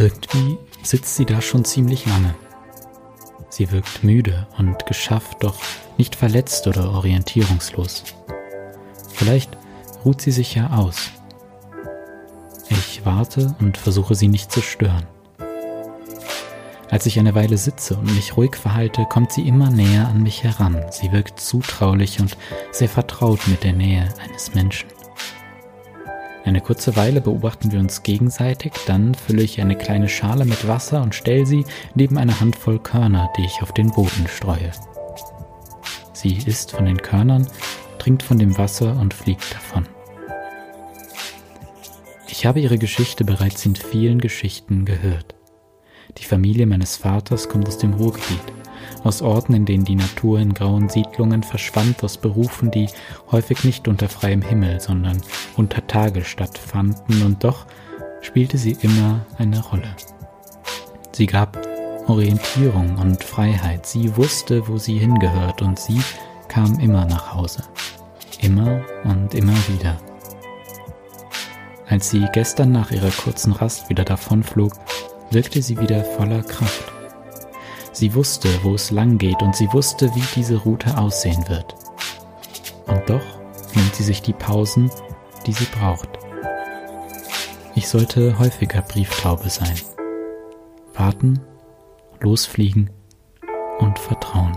Irgendwie sitzt sie da schon ziemlich lange. Sie wirkt müde und geschafft, doch nicht verletzt oder orientierungslos. Vielleicht ruht sie sich ja aus. Ich warte und versuche sie nicht zu stören. Als ich eine Weile sitze und mich ruhig verhalte, kommt sie immer näher an mich heran. Sie wirkt zutraulich und sehr vertraut mit der Nähe eines Menschen. Eine kurze Weile beobachten wir uns gegenseitig, dann fülle ich eine kleine Schale mit Wasser und stelle sie neben eine Handvoll Körner, die ich auf den Boden streue. Sie isst von den Körnern, trinkt von dem Wasser und fliegt davon. Ich habe ihre Geschichte bereits in vielen Geschichten gehört. Die Familie meines Vaters kommt aus dem Ruhrgebiet aus Orten, in denen die Natur in grauen Siedlungen verschwand, aus Berufen, die häufig nicht unter freiem Himmel, sondern unter Tage stattfanden, und doch spielte sie immer eine Rolle. Sie gab Orientierung und Freiheit, sie wusste, wo sie hingehört, und sie kam immer nach Hause. Immer und immer wieder. Als sie gestern nach ihrer kurzen Rast wieder davonflog, wirkte sie wieder voller Kraft. Sie wusste, wo es lang geht und sie wusste, wie diese Route aussehen wird. Und doch nimmt sie sich die Pausen, die sie braucht. Ich sollte häufiger Brieftaube sein. Warten, losfliegen und vertrauen.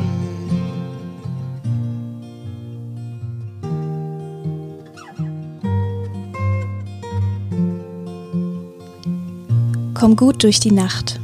Komm gut durch die Nacht.